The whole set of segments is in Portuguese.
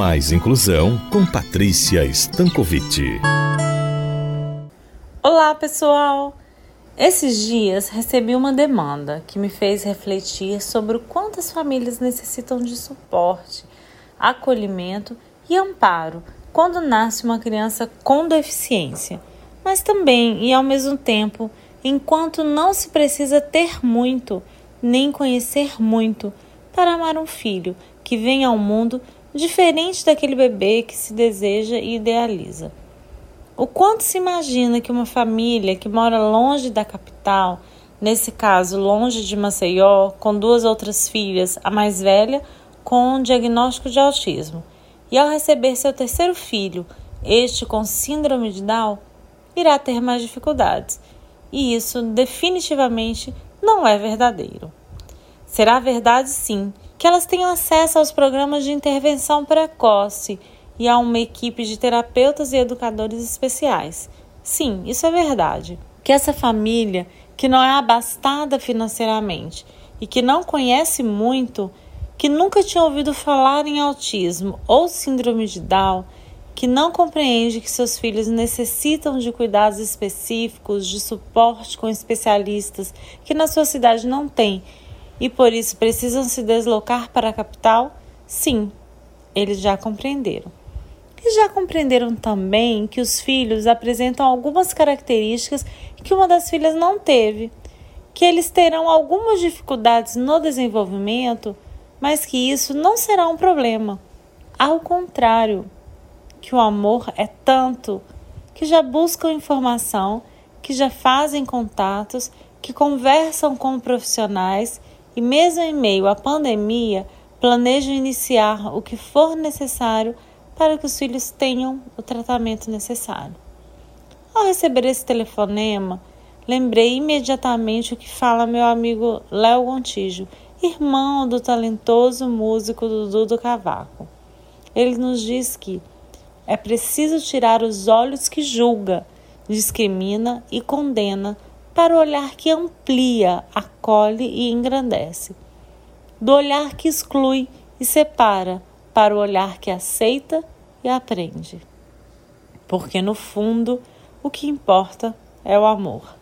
Mais Inclusão com Patrícia Stankovic. Olá, pessoal! Esses dias recebi uma demanda que me fez refletir sobre o quanto as famílias necessitam de suporte, acolhimento e amparo quando nasce uma criança com deficiência, mas também e ao mesmo tempo, enquanto não se precisa ter muito nem conhecer muito para amar um filho que vem ao mundo diferente daquele bebê que se deseja e idealiza. O quanto se imagina que uma família que mora longe da capital, nesse caso longe de Maceió, com duas outras filhas, a mais velha com um diagnóstico de autismo, e ao receber seu terceiro filho, este com síndrome de Down, irá ter mais dificuldades. E isso definitivamente não é verdadeiro. Será verdade, sim, que elas tenham acesso aos programas de intervenção precoce e a uma equipe de terapeutas e educadores especiais. Sim, isso é verdade. Que essa família, que não é abastada financeiramente e que não conhece muito, que nunca tinha ouvido falar em autismo ou síndrome de Down, que não compreende que seus filhos necessitam de cuidados específicos, de suporte com especialistas que na sua cidade não tem e por isso precisam se deslocar para a capital? Sim, eles já compreenderam. E já compreenderam também que os filhos apresentam algumas características que uma das filhas não teve, que eles terão algumas dificuldades no desenvolvimento, mas que isso não será um problema. Ao contrário, que o amor é tanto que já buscam informação, que já fazem contatos, que conversam com profissionais e, mesmo em meio à pandemia, planejam iniciar o que for necessário para que os filhos tenham o tratamento necessário. Ao receber esse telefonema, lembrei imediatamente o que fala meu amigo Léo Gontijo, irmão do talentoso músico Dudu do Cavaco. Ele nos diz que é preciso tirar os olhos que julga, discrimina e condena para o olhar que amplia, acolhe e engrandece, do olhar que exclui e separa, para o olhar que aceita e aprende. Porque no fundo, o que importa é o amor.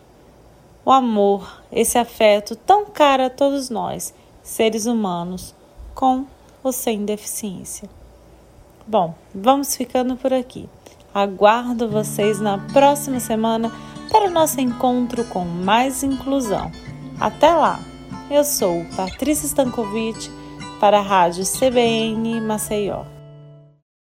O amor, esse afeto tão caro a todos nós, seres humanos, com ou sem deficiência. Bom, vamos ficando por aqui. Aguardo vocês na próxima semana para o nosso encontro com mais inclusão. Até lá! Eu sou Patrícia Stankovic para a Rádio CBN Maceió.